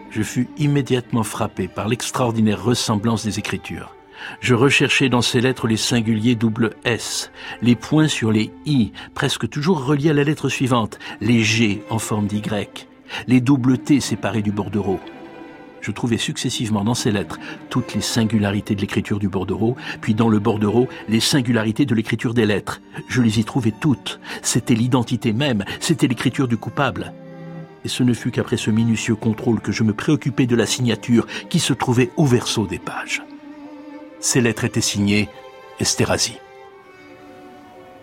Je fus immédiatement frappé par l'extraordinaire ressemblance des écritures. Je recherchais dans ces lettres les singuliers double S, les points sur les I, presque toujours reliés à la lettre suivante, les G en forme d'Y, les double T séparés du bordereau. Je trouvais successivement dans ces lettres toutes les singularités de l'écriture du bordereau, puis dans le bordereau les singularités de l'écriture des lettres. Je les y trouvais toutes. C'était l'identité même, c'était l'écriture du coupable. Et ce ne fut qu'après ce minutieux contrôle que je me préoccupais de la signature qui se trouvait au verso des pages. Ces lettres étaient signées Esterhazy.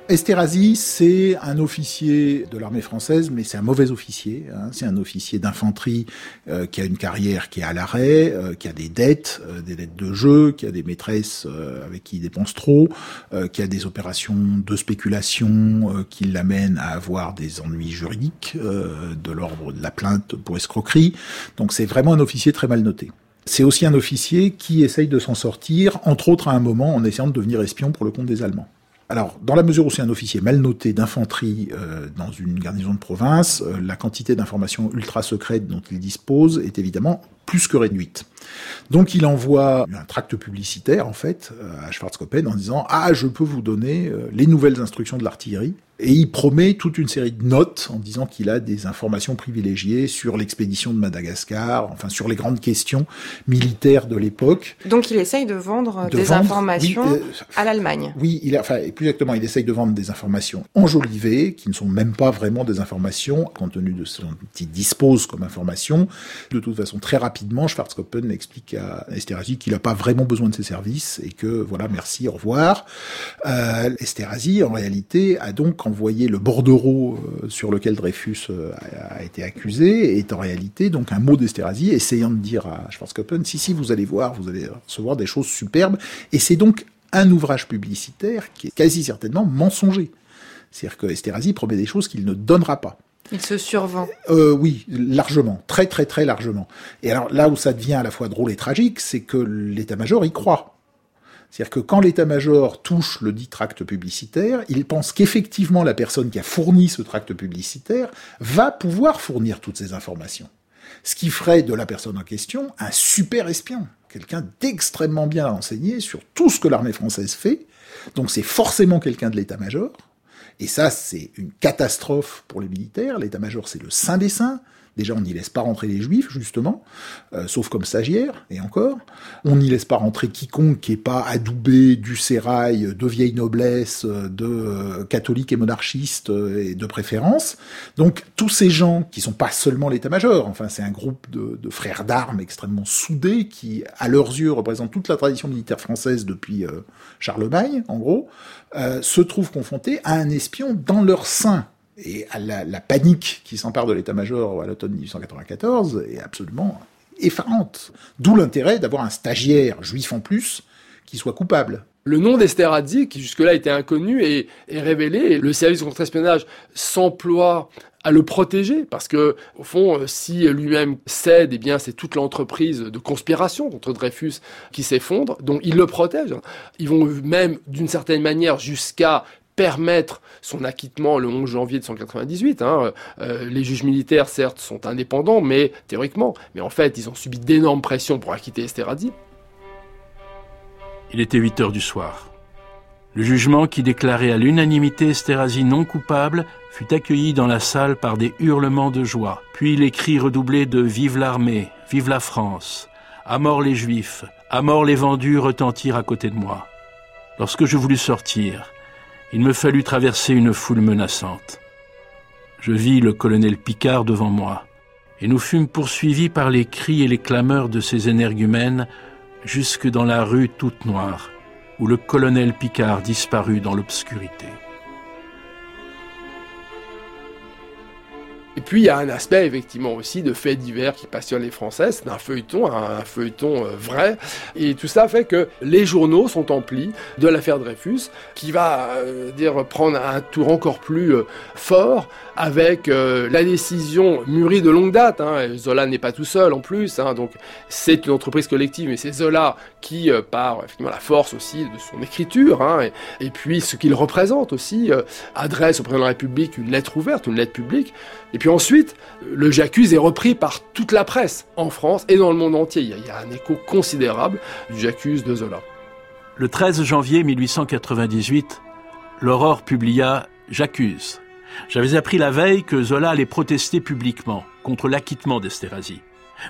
Esterhazy, c'est un officier de l'armée française, mais c'est un mauvais officier. Hein. C'est un officier d'infanterie euh, qui a une carrière qui est à l'arrêt, euh, qui a des dettes, euh, des dettes de jeu, qui a des maîtresses avec qui il dépense trop, qui a des opérations de spéculation qui l'amènent à avoir des ennuis juridiques de l'ordre de la plainte pour escroquerie. Donc c'est vraiment un officier très mal noté. C'est aussi un officier qui essaye de s'en sortir, entre autres à un moment en essayant de devenir espion pour le compte des Allemands. Alors, dans la mesure où c'est un officier mal noté d'infanterie euh, dans une garnison de province, euh, la quantité d'informations ultra secrètes dont il dispose est évidemment plus que réduite. Donc il envoie un tract publicitaire en fait euh, à Schwarzkoppen en disant ah je peux vous donner les nouvelles instructions de l'artillerie et il promet toute une série de notes en disant qu'il a des informations privilégiées sur l'expédition de Madagascar, enfin sur les grandes questions militaires de l'époque. Donc il essaye de vendre des informations euh, à l'Allemagne. Oui, il a, enfin plus exactement, il essaye de vendre des informations enjolivées, qui ne sont même pas vraiment des informations, compte tenu de ce dont il dispose comme information. De toute façon, très rapidement, Schwarzkoppen explique à Esterhazy qu'il n'a pas vraiment besoin de ses services et que voilà, merci, au revoir. Euh, Esterhazy, en réalité, a donc envoyé le bordereau euh, sur lequel Dreyfus euh, a, été accusé est en réalité donc un mot d'Esterhazy essayant de dire à Schwarzkoppen si si vous allez voir vous allez recevoir des choses superbes et c'est donc un ouvrage publicitaire qui est quasi certainement mensonger. C'est-à-dire que Esterhazy promet des choses qu'il ne donnera pas. Il se survend. Euh, oui, largement, très très très largement. Et alors là où ça devient à la fois drôle et tragique, c'est que l'état-major y croit. C'est-à-dire que quand l'état-major touche le dit tract publicitaire, il pense qu'effectivement la personne qui a fourni ce tract publicitaire va pouvoir fournir toutes ces informations. Ce qui ferait de la personne en question un super espion, quelqu'un d'extrêmement bien renseigné sur tout ce que l'armée française fait. Donc c'est forcément quelqu'un de l'état-major. Et ça, c'est une catastrophe pour les militaires. L'état-major, c'est le saint des saints. Déjà, on n'y laisse pas rentrer les juifs, justement, euh, sauf comme stagiaires, et encore. On n'y laisse pas rentrer quiconque qui n'est pas adoubé du sérail de vieille noblesse, de euh, catholiques et monarchistes, euh, et de préférence. Donc, tous ces gens qui sont pas seulement l'état-major, enfin, c'est un groupe de, de frères d'armes extrêmement soudés qui, à leurs yeux, représentent toute la tradition militaire française depuis Charlemagne, en gros, se trouvent confrontés à un espion dans leur sein et la, la panique qui s'empare de l'état-major à l'automne 1894 est absolument effarante. D'où l'intérêt d'avoir un stagiaire juif en plus qui soit coupable. Le nom d'Esterhazy, qui jusque-là était inconnu, est, révélé. Le service contre-espionnage s'emploie à le protéger parce que au fond euh, si lui-même cède eh bien c'est toute l'entreprise de conspiration contre Dreyfus qui s'effondre donc il le protège ils vont même d'une certaine manière jusqu'à permettre son acquittement le 11 janvier de 198. Hein. Euh, les juges militaires, certes, sont indépendants, mais théoriquement. Mais en fait, ils ont subi d'énormes pressions pour acquitter Esterhazy. Il était 8 heures du soir. Le jugement qui déclarait à l'unanimité Esterhazy non coupable fut accueilli dans la salle par des hurlements de joie, puis les cris redoublés de Vive l'armée, vive la France, à mort les Juifs, à mort les vendus retentirent à côté de moi. Lorsque je voulus sortir, il me fallut traverser une foule menaçante. Je vis le colonel Picard devant moi, et nous fûmes poursuivis par les cris et les clameurs de ces énergumènes jusque dans la rue toute noire, où le colonel Picard disparut dans l'obscurité. Et puis il y a un aspect effectivement aussi de faits divers qui passionne les Français, c'est un feuilleton, un, feuilleton euh, vrai, et tout ça fait que les journaux sont emplis de l'affaire Dreyfus, qui va euh, dire prendre un tour encore plus euh, fort avec la décision mûrie de longue date. Hein. Zola n'est pas tout seul en plus, hein, donc c'est une entreprise collective, mais c'est Zola qui, par effectivement la force aussi de son écriture, hein, et, puis ce qu'il représente aussi, adresse au président de la République une lettre ouverte, une lettre publique, et puis ensuite, le J'accuse est repris par toute la presse, en France et dans le monde entier. Il y a un écho considérable du J'accuse de Zola. Le 13 janvier 1898, l'Aurore publia J'accuse. J'avais appris la veille que Zola allait protester publiquement contre l'acquittement d'Esterhazy.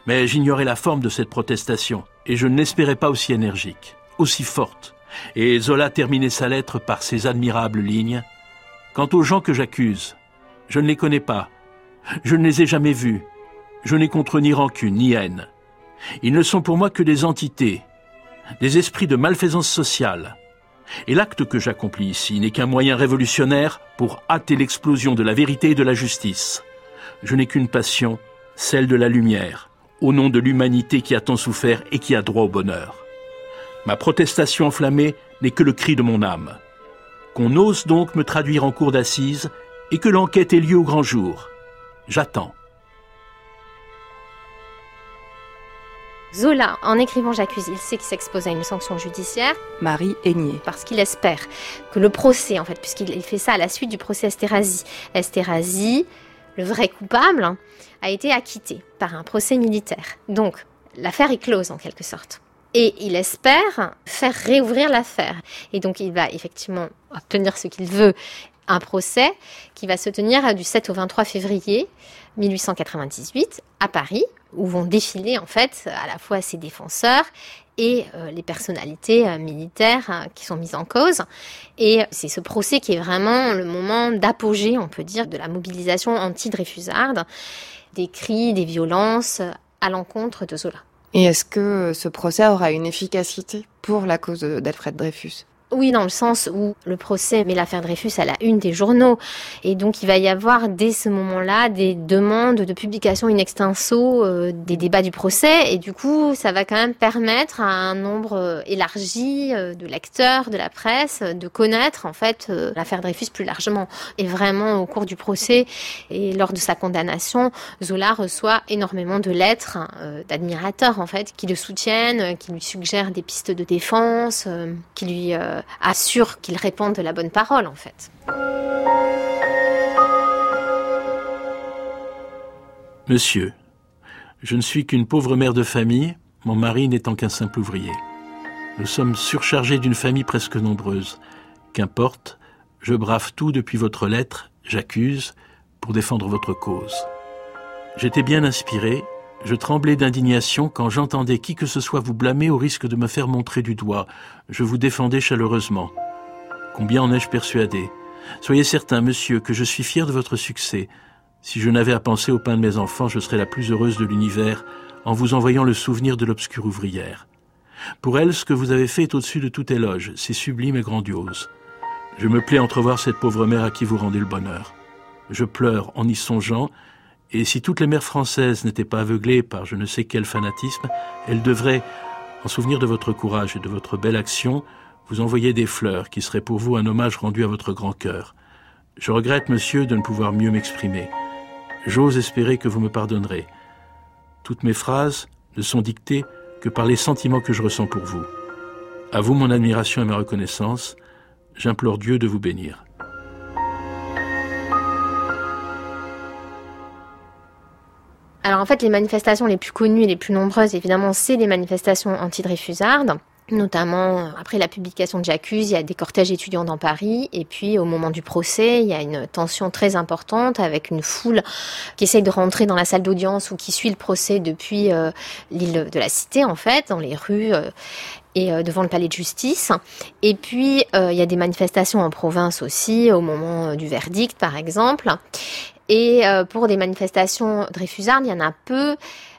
Mais j'ignorais la forme de cette protestation, et je ne l'espérais pas aussi énergique, aussi forte. Et Zola terminait sa lettre par ces admirables lignes. Quant aux gens que j'accuse, je ne les connais pas, je ne les ai jamais vus. Je n'ai contre ni rancune, ni haine. Ils ne sont pour moi que des entités, des esprits de malfaisance sociale. Et l'acte que j'accomplis ici n'est qu'un moyen révolutionnaire pour hâter l'explosion de la vérité et de la justice. Je n'ai qu'une passion, celle de la lumière, au nom de l'humanité qui a tant souffert et qui a droit au bonheur. Ma protestation enflammée n'est que le cri de mon âme. Qu'on ose donc me traduire en cour d'assises et que l'enquête ait lieu au grand jour. J'attends. Zola, en écrivant J'accuse, il sait qu'il s'expose à une sanction judiciaire. Marie Aigné. Parce qu'il espère que le procès, en fait, puisqu'il fait ça à la suite du procès Esterhazy, Esterhazy, le vrai coupable, hein, a été acquitté par un procès militaire. Donc, l'affaire est close en quelque sorte. Et il espère faire réouvrir l'affaire. Et donc, il va effectivement obtenir ce qu'il veut un procès qui va se tenir du 7 au 23 février 1898 à Paris, où vont défiler en fait à la fois ses défenseurs et euh, les personnalités euh, militaires euh, qui sont mises en cause. Et c'est ce procès qui est vraiment le moment d'apogée, on peut dire, de la mobilisation anti-Dreyfusarde, des cris, des violences à l'encontre de Zola. Et est-ce que ce procès aura une efficacité pour la cause d'Alfred Dreyfus? Oui, dans le sens où le procès met l'affaire Dreyfus à la une des journaux. Et donc, il va y avoir dès ce moment-là des demandes de publication in extenso euh, des débats du procès. Et du coup, ça va quand même permettre à un nombre euh, élargi euh, de lecteurs de la presse de connaître, en fait, l'affaire Dreyfus plus largement. Et vraiment, au cours du procès et lors de sa condamnation, Zola reçoit énormément de lettres d'admirateurs, en fait, qui le soutiennent, qui lui suggèrent des pistes de défense, qui lui assure qu'il répande de la bonne parole en fait. Monsieur, je ne suis qu'une pauvre mère de famille, mon mari n'étant qu'un simple ouvrier. Nous sommes surchargés d'une famille presque nombreuse. Qu'importe, je brave tout depuis votre lettre, j'accuse, pour défendre votre cause. J'étais bien inspiré, je tremblais d'indignation quand j'entendais qui que ce soit vous blâmer au risque de me faire montrer du doigt. Je vous défendais chaleureusement. Combien en ai-je persuadé? Soyez certain, monsieur, que je suis fier de votre succès. Si je n'avais à penser au pain de mes enfants, je serais la plus heureuse de l'univers en vous envoyant le souvenir de l'obscure ouvrière. Pour elle, ce que vous avez fait est au-dessus de tout éloge, c'est sublime et grandiose. Je me plais entrevoir cette pauvre mère à qui vous rendez le bonheur. Je pleure en y songeant, et si toutes les mères françaises n'étaient pas aveuglées par je ne sais quel fanatisme, elles devraient, en souvenir de votre courage et de votre belle action, vous envoyer des fleurs qui seraient pour vous un hommage rendu à votre grand cœur. Je regrette, monsieur, de ne pouvoir mieux m'exprimer. J'ose espérer que vous me pardonnerez. Toutes mes phrases ne sont dictées que par les sentiments que je ressens pour vous. À vous mon admiration et ma reconnaissance. J'implore Dieu de vous bénir. Alors en fait, les manifestations les plus connues et les plus nombreuses, évidemment, c'est les manifestations anti-Dreyfusardes notamment euh, après la publication de J'accuse, il y a des cortèges étudiants dans Paris, et puis au moment du procès, il y a une tension très importante avec une foule qui essaye de rentrer dans la salle d'audience ou qui suit le procès depuis euh, l'île de la Cité, en fait, dans les rues. Euh, et devant le palais de justice. Et puis, il y a des manifestations en province aussi, au moment du verdict, par exemple. Et euh, pour des manifestations Dreyfusardes, il y en a peu.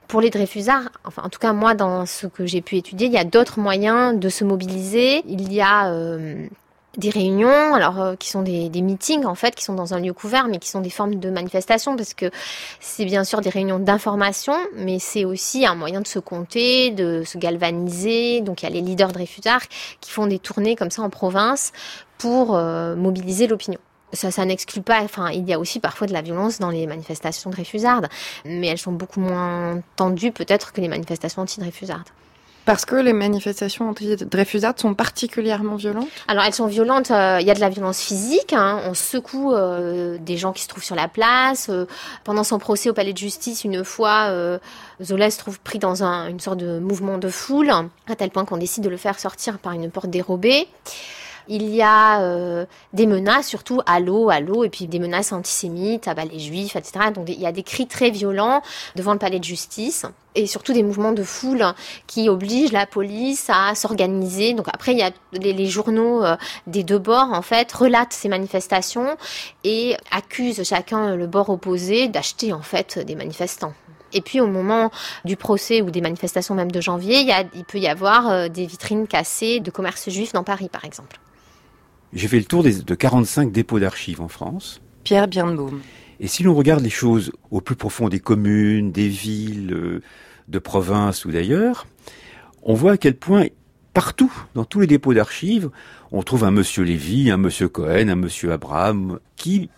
Pour les Dreyfusards, enfin en tout cas moi dans ce que j'ai pu étudier, il y a d'autres moyens de se mobiliser. Il y a euh, des réunions, alors euh, qui sont des, meetings en fait, qui sont dans un lieu couvert, mais qui sont des formes de manifestation parce que c'est bien sûr des réunions d'information, mais c'est aussi un moyen de se compter, de se galvaniser. Donc il y a les leaders de Dreyfusards qui font des tournées comme ça en province pour mobiliser l'opinion. Ça, ça n'exclut pas. Enfin, il y a aussi parfois de la violence dans les manifestations Dreyfusardes, mais elles sont beaucoup moins tendues peut-être que les manifestations anti-Dreyfusardes. Parce que les manifestations anti-Dreyfusardes sont particulièrement violentes? Alors elles sont violentes, euh, il y a de la violence physique, hein. on secoue euh, des gens qui se trouvent sur la place. Euh, pendant son procès au palais de justice, une fois, Zola se trouve pris dans un, une sorte de mouvement de foule, à tel point qu'on décide de le faire sortir par une porte dérobée. Il y a euh, des menaces, surtout à l'eau, à l'eau, et puis des menaces antisémites, à bas les juifs, etc. Donc il y a des cris très violents devant le palais de justice et surtout des mouvements de foule qui obligent la police à s'organiser. Donc après, il y a les, journaux euh, des deux bords, en fait, relatent ces manifestations et accusent chacun le bord opposé d'acheter, en fait, des manifestants. Et puis au moment du procès ou des manifestations même de janvier, il, peut y avoir euh, des vitrines cassées de commerce juif dans Paris, par exemple. J'ai fait le tour de 45 dépôts d'archives en France. Pierre Birnbaum. Et si l'on regarde les choses au plus profond des communes, des villes, euh, de province ou d'ailleurs, on voit à quel point partout, dans tous les dépôts d'archives, on trouve un monsieur Lévy, un monsieur Cohen, un monsieur Abraham, qui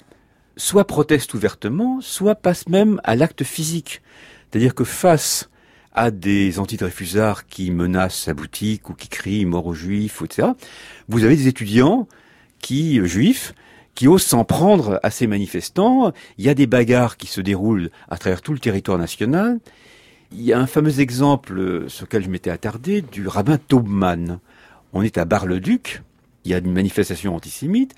soit proteste ouvertement, soit passe même à l'acte physique. C'est-à-dire que face à des antidreyfusards qui menacent sa boutique ou qui crient mort aux juifs, etc., vous avez des étudiants qui, euh, juifs, qui osent s'en prendre à ces manifestants. Il y a des bagarres qui se déroulent à travers tout le territoire national. Il y a un fameux exemple euh, sur lequel je m'étais attardé du rabbin Taubman. On est à Bar-le-Duc, il y a une manifestation antisémite,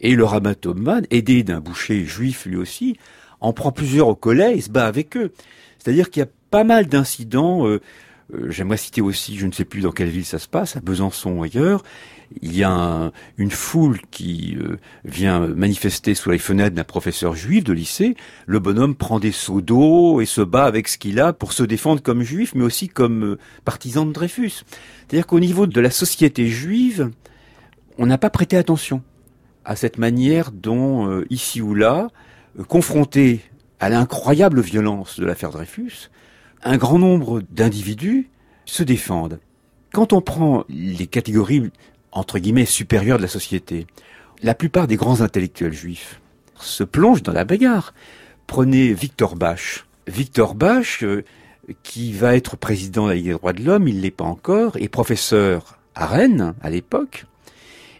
et le rabbin Taubman, aidé d'un boucher juif lui aussi, en prend plusieurs au collet et se bat avec eux. C'est-à-dire qu'il y a pas mal d'incidents. Euh, j'aimerais citer aussi, je ne sais plus dans quelle ville ça se passe, à Besançon ou ailleurs, il y a une foule qui euh, vient manifester sous les fenêtres d'un professeur juif de lycée. Le bonhomme prend des seaux d'eau et se bat avec ce qu'il a pour se défendre comme juif, mais aussi comme euh, partisan de Dreyfus. C'est-à-dire qu'au niveau de la société juive, on n'a pas prêté attention à cette manière dont, euh, ici ou là, confronté à l'incroyable violence de l'affaire Dreyfus, un grand nombre d'individus se défendent. Quand on prend les catégories entre guillemets, supérieur de la société. La plupart des grands intellectuels juifs se plongent dans la bagarre. Prenez Victor Bach. Victor Bach, euh, qui va être président de la Ligue des droits de l'homme, il l'est pas encore, et professeur à Rennes à l'époque.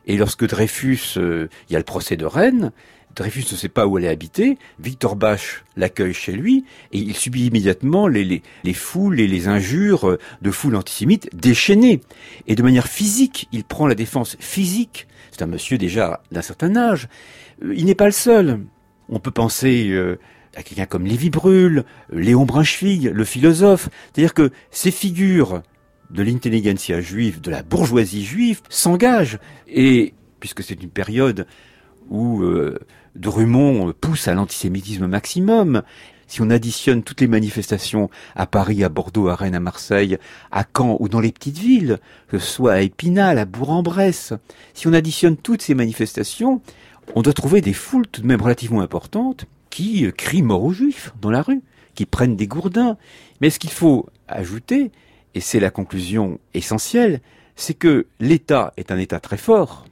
Et lorsque Dreyfus, euh, il y a le procès de Rennes, Dreyfus ne sait pas où elle est habiter, Victor Bach l'accueille chez lui, et il subit immédiatement les, les, les foules et les injures de foules antisémites déchaînées. Et de manière physique, il prend la défense physique. C'est un monsieur déjà d'un certain âge. Euh, il n'est pas le seul. On peut penser euh, à quelqu'un comme Lévi Brûle, Léon Brunschwig, le philosophe. C'est-à-dire que ces figures de l'intelligentsia juive, de la bourgeoisie juive, s'engagent. Et puisque c'est une période où euh, Drummond pousse à l'antisémitisme maximum. Si on additionne toutes les manifestations à Paris, à Bordeaux, à Rennes, à Marseille, à Caen ou dans les petites villes, que ce soit à Épinal, à Bourg-en-Bresse, si on additionne toutes ces manifestations, on doit trouver des foules tout de même relativement importantes qui crient mort aux juifs dans la rue, qui prennent des gourdins. Mais ce qu'il faut ajouter, et c'est la conclusion essentielle, c'est que l'État est un État très fort,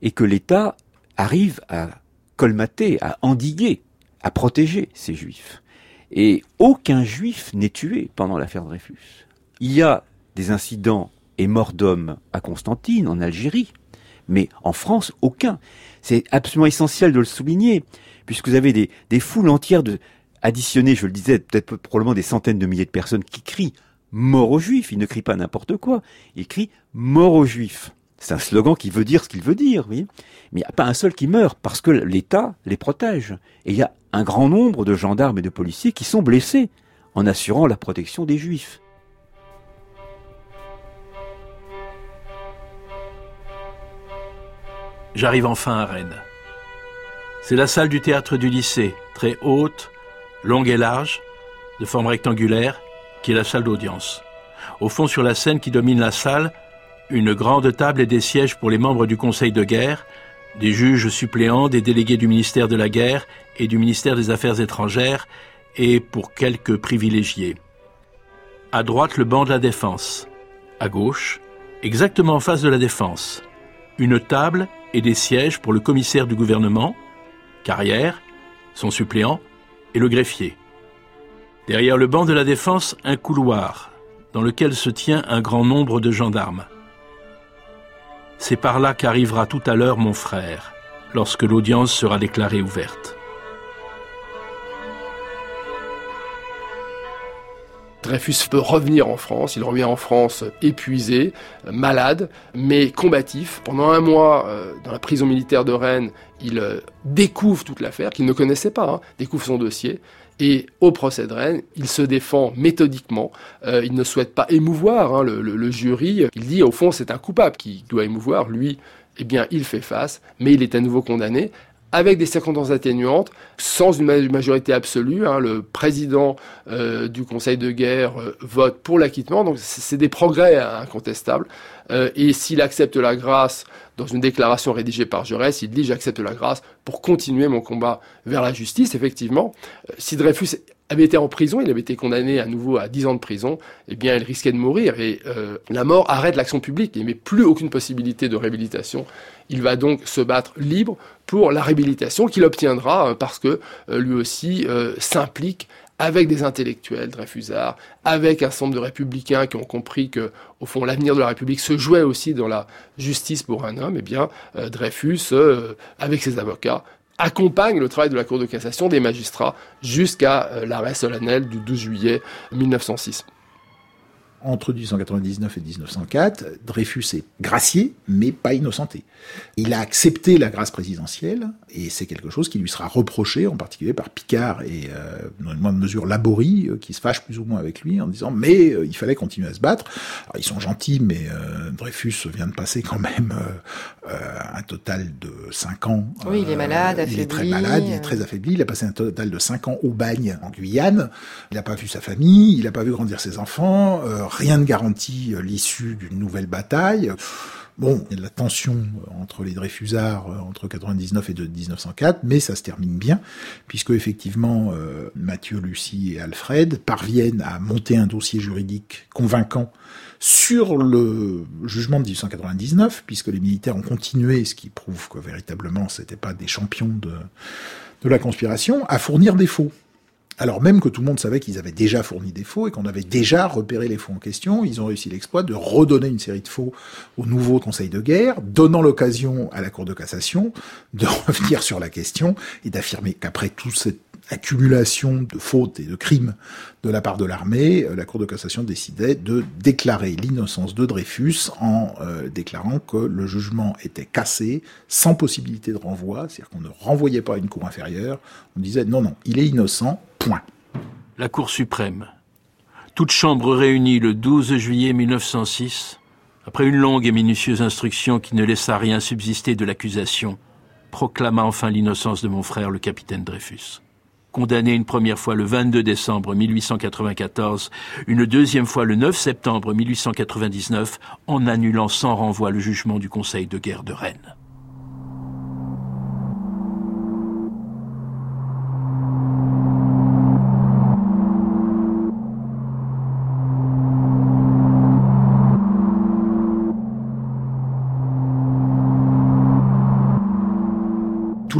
et que l'État arrive à colmater, à endiguer, à protéger ces juifs. Et aucun juif n'est tué pendant l'affaire Dreyfus. Il y a des incidents et morts d'hommes à Constantine, en Algérie, mais en France, aucun. C'est absolument essentiel de le souligner, puisque vous avez des, foules entières de, additionnées, je le disais, peut-être probablement des centaines de milliers de personnes qui crient mort aux juifs. Ils ne crient pas n'importe quoi. Ils crient mort aux juifs. C'est un slogan qui veut dire ce qu'il veut dire, oui. Mais il n'y a pas un seul qui meurt parce que l'État les protège. Et il y a un grand nombre de gendarmes et de policiers qui sont blessés en assurant la protection des Juifs. J'arrive enfin à Rennes. C'est la salle du théâtre du lycée, très haute, longue et large, de forme rectangulaire, qui est la salle d'audience. Au fond, sur la scène qui domine la salle, une grande table et des sièges pour les membres du Conseil de guerre, des juges suppléants, des délégués du ministère de la guerre et du ministère des Affaires étrangères, et pour quelques privilégiés. À droite, le banc de la défense. À gauche, exactement en face de la défense, une table et des sièges pour le commissaire du gouvernement, Carrière, son suppléant et le greffier. Derrière le banc de la défense, un couloir dans lequel se tient un grand nombre de gendarmes. C'est par là qu'arrivera tout à l'heure mon frère, lorsque l'audience sera déclarée ouverte. Dreyfus peut revenir en France, il revient en France épuisé, malade, mais combatif. Pendant un mois, euh, dans la prison militaire de Rennes, il euh, découvre toute l'affaire, qu'il ne connaissait pas, hein, découvre son dossier, et au procès de Rennes, il se défend méthodiquement. Euh, il ne souhaite pas émouvoir hein, le, jury. Il dit, au fond, c'est un coupable qui doit émouvoir. Lui, eh bien, il fait face, mais il est à nouveau condamné avec des circonstances atténuantes, sans une majorité absolue. Hein, le président euh, du Conseil de guerre euh, vote pour l'acquittement, donc c'est des progrès incontestables. Euh, et s'il accepte la grâce dans une déclaration rédigée par Jaurès, il dit j'accepte la grâce pour continuer mon combat vers la justice. Effectivement, si Dreyfus avait été en prison, il avait été condamné à nouveau à 10 ans de prison, eh bien, il risquait de mourir. Et la mort arrête l'action publique. Il n'y plus aucune possibilité de réhabilitation. Il va donc se battre libre pour la réhabilitation qu'il obtiendra euh, parce que euh, lui aussi euh, s'implique avec des intellectuels Dreyfusards, avec un nombre de républicains qui ont compris que, au fond, l'avenir de la République se jouait aussi dans la justice pour un homme, eh bien, Dreyfus, avec ses avocats, accompagne le travail de la Cour de cassation des magistrats jusqu'à l'arrêt solennel du 12 juillet 1906 entre 1899 et 1904, Dreyfus est gracié, mais pas innocenté. Il a accepté la grâce présidentielle, et c'est quelque chose qui lui sera reproché, en particulier par Picard et, euh, dans une moindre mesure, Laborie, euh, qui se fâchent plus ou moins avec lui, en disant « mais euh, il fallait continuer à se battre ». ils sont gentils, mais euh, Dreyfus vient de passer quand même un total de 5 ans. Oui, il est malade, affaibli. Il est très malade, il est très affaibli, il a passé un total de 5 ans au bagne en Guyane, il n'a pas vu sa famille, il n'a pas vu grandir ses enfants, rien ne garantit euh, l'issue d'une nouvelle bataille. Bon, il y a de la tension euh, entre les Dreyfusards euh, entre 99 et 1904, mais ça se termine bien, puisque effectivement Mathieu, Lucie et Alfred parviennent à monter un dossier juridique convaincant sur le jugement de 1899, puisque les militaires ont continué, ce qui prouve que véritablement c'était pas des champions de la conspiration, à fournir des faux alors même que tout le monde savait qu'ils avaient déjà fourni des faux et qu'on avait déjà repéré les faux en question, ils ont réussi l'exploit de redonner une série de faux au nouveau Conseil de guerre, donnant l'occasion à la Cour de cassation de revenir sur la question et d'affirmer qu'après toute cette accumulation de fautes et de crimes de la part de l'armée, euh, la Cour de cassation décidait de déclarer l'innocence de Dreyfus en euh, déclarant que le jugement était cassé, sans possibilité de renvoi, c'est-à-dire qu'on ne renvoyait pas à une cour inférieure, on disait non, non, il est innocent, la Cour suprême. Toute chambre réunie le 12 juillet 1906, après une longue et minutieuse instruction qui ne laissa rien subsister de l'accusation, proclama enfin l'innocence de mon frère le capitaine Dreyfus. Condamné une première fois le 22 décembre 1894, une deuxième fois le 9 septembre 1899, en annulant sans renvoi le jugement du Conseil de guerre de Rennes.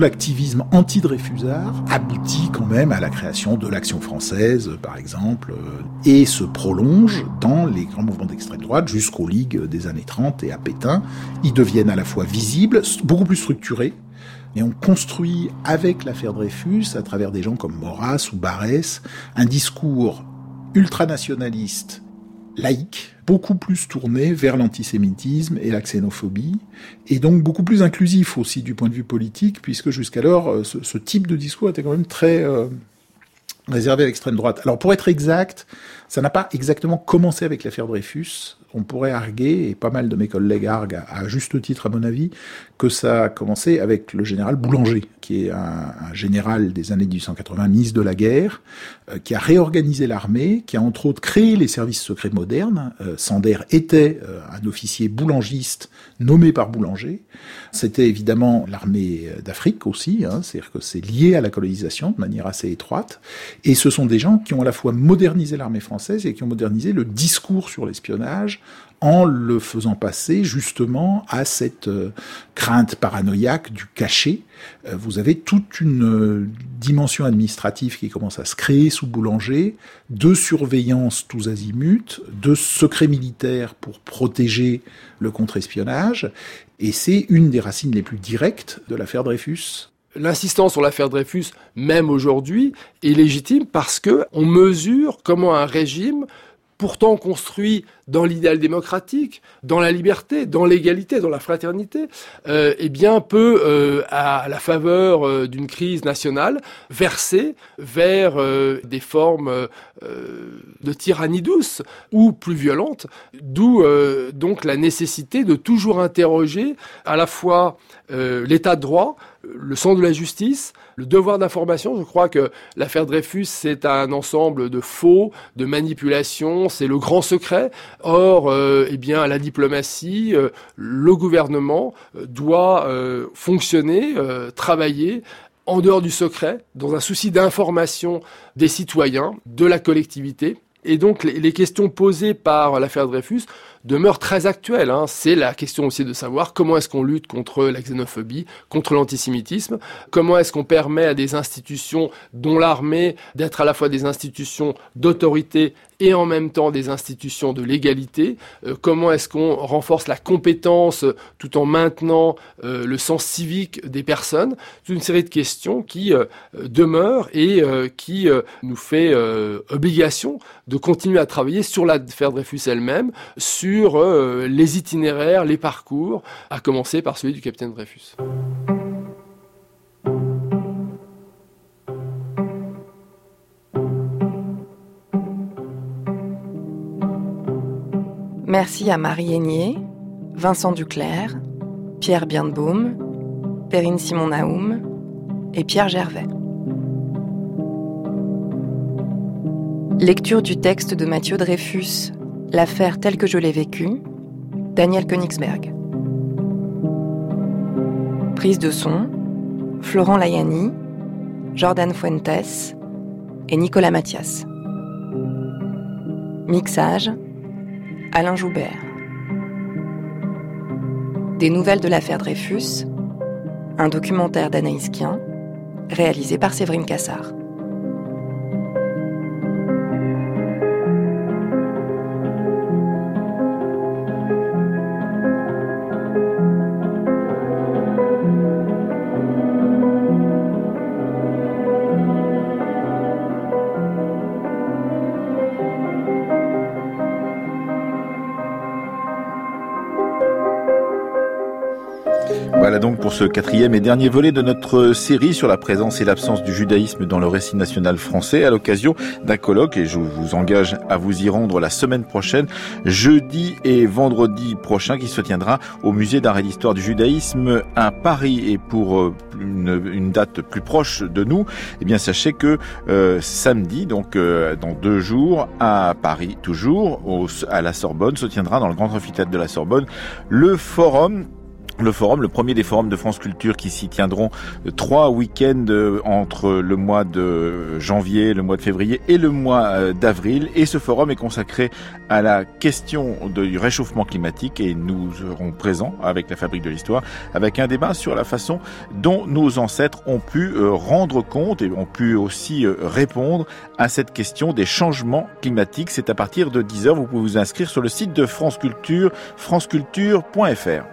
L'activisme anti-Dreyfusard aboutit quand même à la création de l'Action française, par exemple, euh, et se prolonge dans les grands mouvements d'extrême droite jusqu'aux ligues des années 30 et à Pétain. Ils deviennent à la fois visibles, beaucoup plus structurés, et on construit avec l'affaire Dreyfus, à travers des gens comme Maurras ou Barès, un discours ultranationaliste, laïque, beaucoup plus tourné vers l'antisémitisme et la xénophobie, et donc beaucoup plus inclusif aussi du point de vue politique, puisque jusqu'alors, euh, ce, type de discours était quand même très euh, réservé à l'extrême droite. Alors pour être exact, ça n'a pas exactement commencé avec l'affaire Dreyfus. on pourrait arguer, et pas mal de mes collègues arguent, à, juste titre à mon avis, que ça a commencé avec le général Boulanger, qui est un, général des années 1880, ministre de la guerre, euh, qui a réorganisé l'armée, qui a entre autres créé les services secrets modernes. Euh, Sander était euh, un officier boulangiste nommé par Boulanger. C'était évidemment l'armée d'Afrique aussi, hein, c'est-à-dire que c'est lié à la colonisation de manière assez étroite. Et ce sont des gens qui ont à la fois modernisé l'armée française et qui ont modernisé le discours sur l'espionnage en le faisant passer justement à cette euh, crainte paranoïaque du cachet. Euh, vous avez toute une euh, dimension administrative qui commence à se créer sous Boulanger, de surveillance tous azimuts, de secret militaire pour protéger le contre-espionnage, et c'est une des racines les plus directes de l'affaire Dreyfus l'insistance sur l'affaire Dreyfus, même aujourd'hui, est légitime parce que on mesure comment un régime pourtant construit dans l'idéal démocratique, dans la liberté, dans l'égalité, dans la fraternité, euh, eh bien peut, euh, à la faveur euh, d'une crise nationale, verser vers des formes de tyrannie douce ou plus violente, d'où donc la nécessité de toujours interroger à la fois l'état de droit, le sens de la justice, le devoir d'information. Je crois que l'affaire Dreyfus, c'est un ensemble de faux, de manipulations, c'est le grand secret. Or, euh, eh bien, la diplomatie, euh, le gouvernement euh, doit fonctionner, travailler en dehors du secret, dans un souci d'information des citoyens, de la collectivité. Et donc, les questions posées par l'affaire Dreyfus demeure très actuelle. Hein. C'est la question aussi de savoir comment est-ce qu'on lutte contre la xénophobie, contre l'antisémitisme, comment est-ce qu'on permet à des institutions dont l'armée d'être à la fois des institutions d'autorité et en même temps des institutions de l'égalité, euh, comment est-ce qu'on renforce la compétence tout en maintenant euh, le sens civique des personnes, une série de questions qui euh, demeurent et qui nous fait obligation de continuer à travailler sur l'affaire Dreyfus elle-même, sur euh, les itinéraires, les parcours, à commencer par celui du capitaine Dreyfus. Merci à Marie Aignier, Vincent Duclerc, Pierre Birnbaum, Perrine Simon-Naoum et Pierre Gervais. Lecture du texte de Mathieu Dreyfus L'affaire telle que je l'ai vécue, Daniel Königsberg. Prise de son, Florent Layani, Jordan Fuentes et Nicolas Mathias. Mixage, Alain Joubert. Des nouvelles de l'affaire Dreyfus, un documentaire d'Anaïs Kien, réalisé par Séverine Cassard. Ce quatrième et dernier volet de notre série sur la présence et l'absence du judaïsme dans le récit national français à l'occasion d'un colloque et je vous engage à vous y rendre la semaine prochaine, jeudi et vendredi prochain qui se tiendra au musée d'art et d'histoire du judaïsme à Paris. Et pour euh, une, date plus proche de nous, eh bien sachez que euh, samedi donc euh, dans deux jours à Paris toujours à la Sorbonne se tiendra dans le grand amphithéâtre de la Sorbonne le forum le forum, le premier des forums de France Culture qui s'y tiendront euh, trois week-ends euh, entre le mois de janvier, le mois de février et le mois euh, d'avril. Et ce forum est consacré à la question du réchauffement climatique et nous serons présents avec la Fabrique de l'Histoire avec un débat sur la façon dont nos ancêtres ont pu rendre compte et ont pu aussi répondre à cette question des changements climatiques. C'est à partir de 10h. Vous pouvez vous inscrire sur le site de France Culture, franceculture.fr.